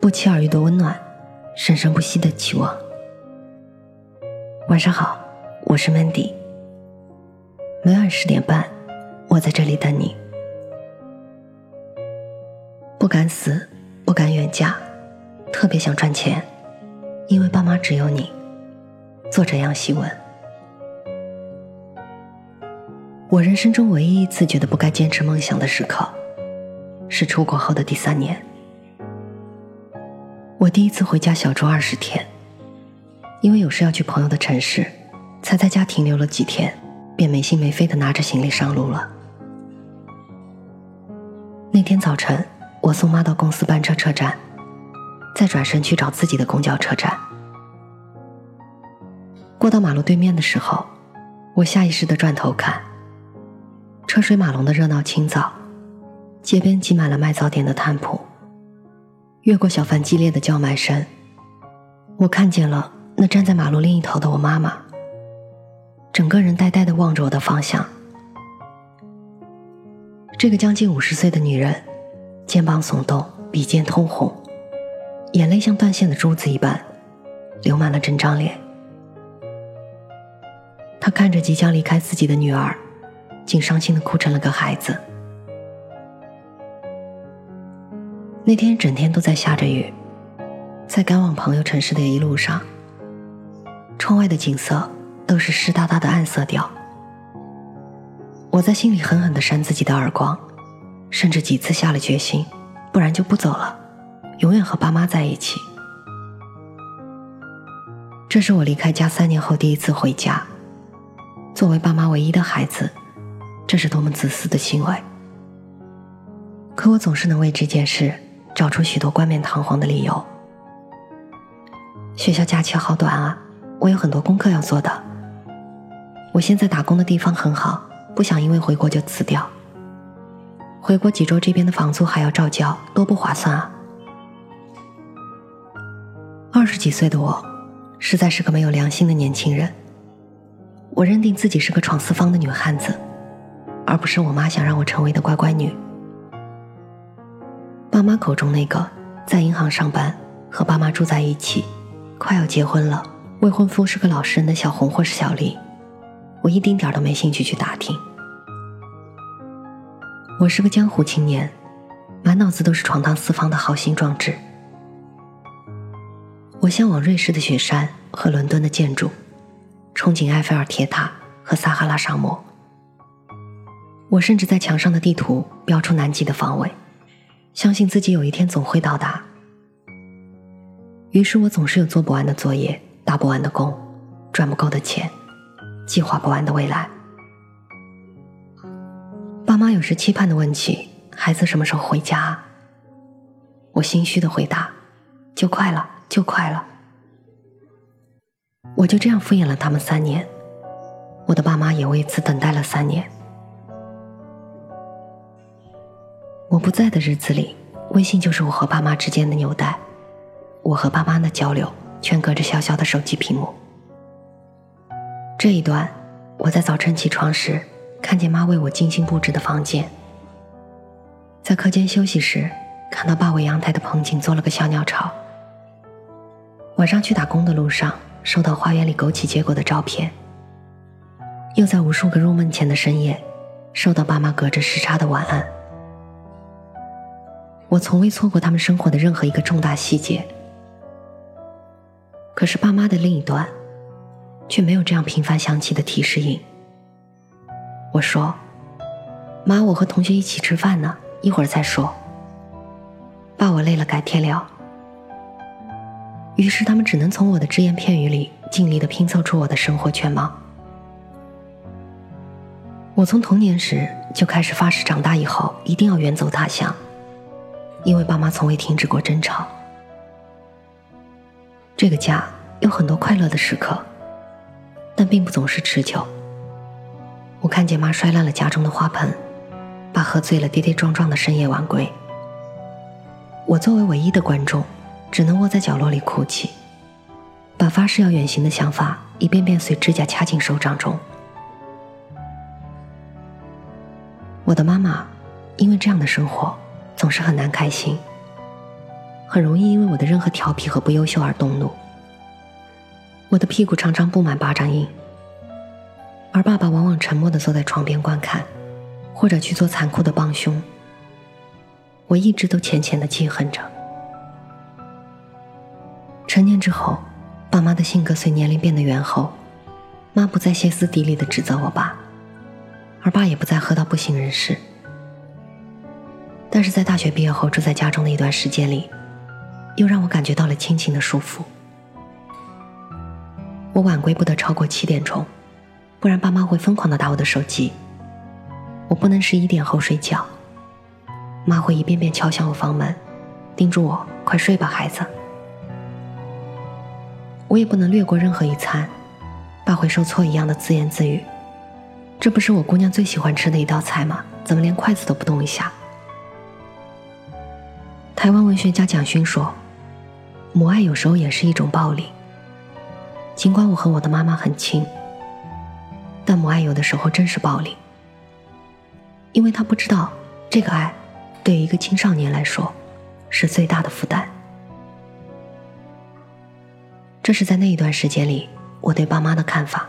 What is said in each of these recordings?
不期而遇的温暖，生生不息的期望。晚上好，我是 Mandy。每晚十点半，我在这里等你。不敢死，不敢远嫁，特别想赚钱，因为爸妈只有你。作者杨希文。我人生中唯一一次觉得不该坚持梦想的时刻，是出国后的第三年。我第一次回家小住二十天，因为有事要去朋友的城市，才在家停留了几天，便没心没肺的拿着行李上路了。那天早晨，我送妈到公司班车车站，再转身去找自己的公交车站。过到马路对面的时候，我下意识的转头看，车水马龙的热闹清早，街边挤满了卖早点的摊铺。越过小贩激烈的叫卖声，我看见了那站在马路另一头的我妈妈，整个人呆呆的望着我的方向。这个将近五十岁的女人，肩膀耸动，鼻尖通红，眼泪像断线的珠子一般，流满了整张脸。她看着即将离开自己的女儿，竟伤心的哭成了个孩子。那天整天都在下着雨，在赶往朋友城市的一路上，窗外的景色都是湿哒哒的暗色调。我在心里狠狠的扇自己的耳光，甚至几次下了决心，不然就不走了，永远和爸妈在一起。这是我离开家三年后第一次回家，作为爸妈唯一的孩子，这是多么自私的行为。可我总是能为这件事。找出许多冠冕堂皇的理由。学校假期好短啊，我有很多功课要做的。我现在打工的地方很好，不想因为回国就辞掉。回国几周，这边的房租还要照交，多不划算啊！二十几岁的我，实在是个没有良心的年轻人。我认定自己是个闯四方的女汉子，而不是我妈想让我成为的乖乖女。爸妈口中那个在银行上班、和爸妈住在一起、快要结婚了、未婚夫是个老实人的小红或是小丽，我一丁点都没兴趣去打听。我是个江湖青年，满脑子都是闯荡四方的豪心壮志。我向往瑞士的雪山和伦敦的建筑，憧憬埃菲尔铁塔和撒哈拉沙漠。我甚至在墙上的地图标出南极的方位。相信自己有一天总会到达。于是我总是有做不完的作业、打不完的工、赚不够的钱、计划不完的未来。爸妈有时期盼的问起孩子什么时候回家，我心虚的回答：“就快了，就快了。”我就这样敷衍了他们三年，我的爸妈也为此等待了三年。我不在的日子里，微信就是我和爸妈之间的纽带。我和爸妈的交流全隔着小小的手机屏幕。这一段，我在早晨起床时看见妈为我精心布置的房间，在课间休息时看到爸为阳台的盆景做了个小鸟巢。晚上去打工的路上收到花园里枸杞结果的照片，又在无数个入梦前的深夜收到爸妈隔着时差的晚安。我从未错过他们生活的任何一个重大细节，可是爸妈的另一端，却没有这样频繁响起的提示音。我说：“妈，我和同学一起吃饭呢，一会儿再说。”爸，我累了，改天聊。于是他们只能从我的只言片语里尽力的拼凑出我的生活全貌。我从童年时就开始发誓，长大以后一定要远走他乡。因为爸妈从未停止过争吵，这个家有很多快乐的时刻，但并不总是持久。我看见妈摔烂了家中的花盆，爸喝醉了跌跌撞撞的深夜晚归。我作为唯一的观众，只能窝在角落里哭泣，把发誓要远行的想法一遍遍随指甲掐进手掌中。我的妈妈，因为这样的生活。总是很难开心。很容易因为我的任何调皮和不优秀而动怒。我的屁股常常布满巴掌印，而爸爸往往沉默的坐在床边观看，或者去做残酷的帮凶。我一直都浅浅的记恨着。成年之后，爸妈的性格随年龄变得圆厚，妈不再歇斯底里的指责我爸，而爸也不再喝到不省人事。但是在大学毕业后住在家中的一段时间里，又让我感觉到了亲情的束缚。我晚归不得超过七点钟，不然爸妈会疯狂的打我的手机。我不能十一点后睡觉，妈会一遍遍敲响我房门，叮嘱我快睡吧，孩子。我也不能略过任何一餐，爸会受挫一样的自言自语：“这不是我姑娘最喜欢吃的一道菜吗？怎么连筷子都不动一下？”台湾文学家蒋勋说：“母爱有时候也是一种暴力。尽管我和我的妈妈很亲，但母爱有的时候真是暴力，因为他不知道这个爱对于一个青少年来说是最大的负担。这是在那一段时间里我对爸妈的看法：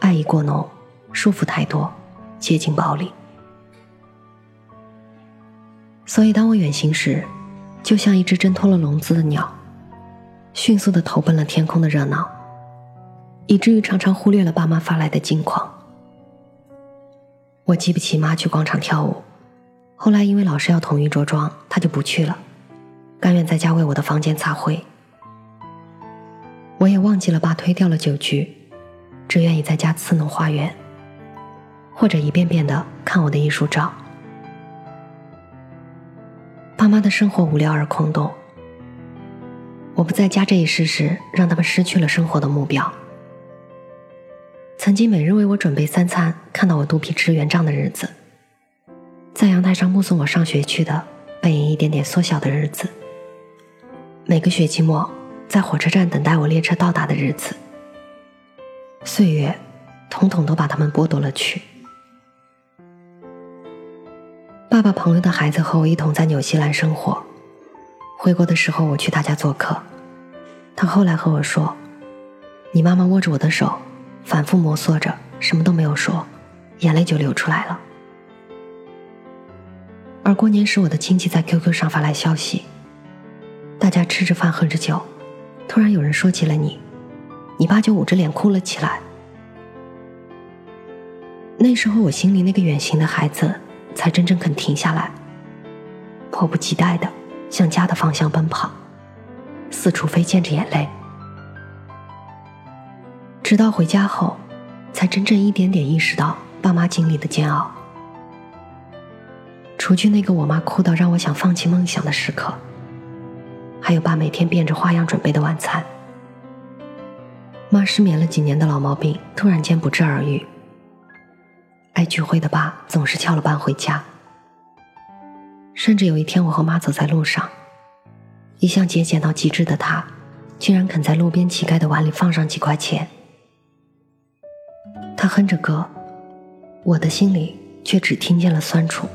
爱意过浓，束缚太多，接近暴力。”所以，当我远行时，就像一只挣脱了笼子的鸟，迅速的投奔了天空的热闹，以至于常常忽略了爸妈发来的近况。我记不起妈去广场跳舞，后来因为老师要统一着装，她就不去了，甘愿在家为我的房间擦灰。我也忘记了爸推掉了酒局，只愿意在家伺弄花园，或者一遍遍的看我的艺术照。爸妈的生活无聊而空洞。我不在家这一事实，让他们失去了生活的目标。曾经每日为我准备三餐，看到我肚皮吃圆胀的日子，在阳台上目送我上学去的背影一点点缩小的日子，每个学期末在火车站等待我列车到达的日子，岁月，统统都把他们剥夺了去。爸爸朋友的孩子和我一同在纽西兰生活。回国的时候，我去他家做客。他后来和我说：“你妈妈握着我的手，反复摩挲着，什么都没有说，眼泪就流出来了。”而过年时，我的亲戚在 QQ 上发来消息，大家吃着饭，喝着酒，突然有人说起了你，你爸就捂着脸哭了起来。那时候，我心里那个远行的孩子。才真正肯停下来，迫不及待的向家的方向奔跑，四处飞溅着眼泪。直到回家后，才真正一点点意识到爸妈经历的煎熬。除去那个我妈哭到让我想放弃梦想的时刻，还有爸每天变着花样准备的晚餐。妈失眠了几年的老毛病突然间不治而愈。爱聚会的爸总是翘了班回家，甚至有一天，我和妈走在路上，一向节俭到极致的他，竟然肯在路边乞丐的碗里放上几块钱。他哼着歌，我的心里却只听见了酸楚。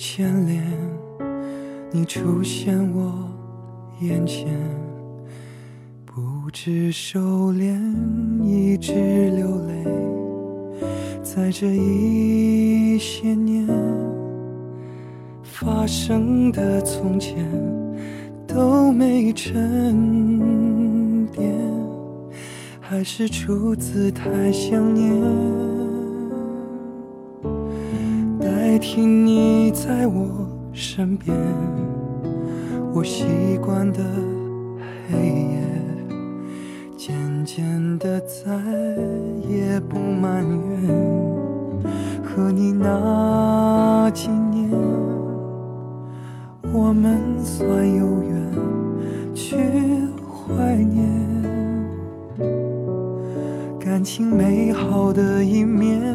牵连，你出现我眼前，不知收敛，一直流泪，在这一些年发生的从前都没沉淀，还是出自太想念。代替你在我身边，我习惯的黑夜，渐渐的再也不埋怨。和你那几年，我们算有缘，去怀念。感情美好的一面，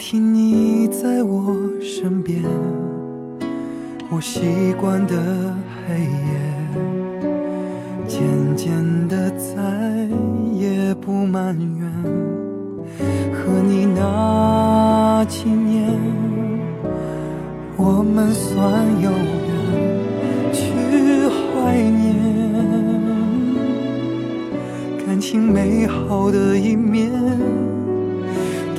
听你在我身边。我习惯的黑夜，渐渐的再也不埋怨。和你那几年，我们算有缘去怀念感情美好的一面，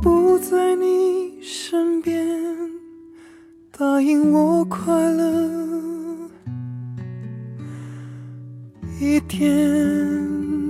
不在你身边，答应我快乐。一天。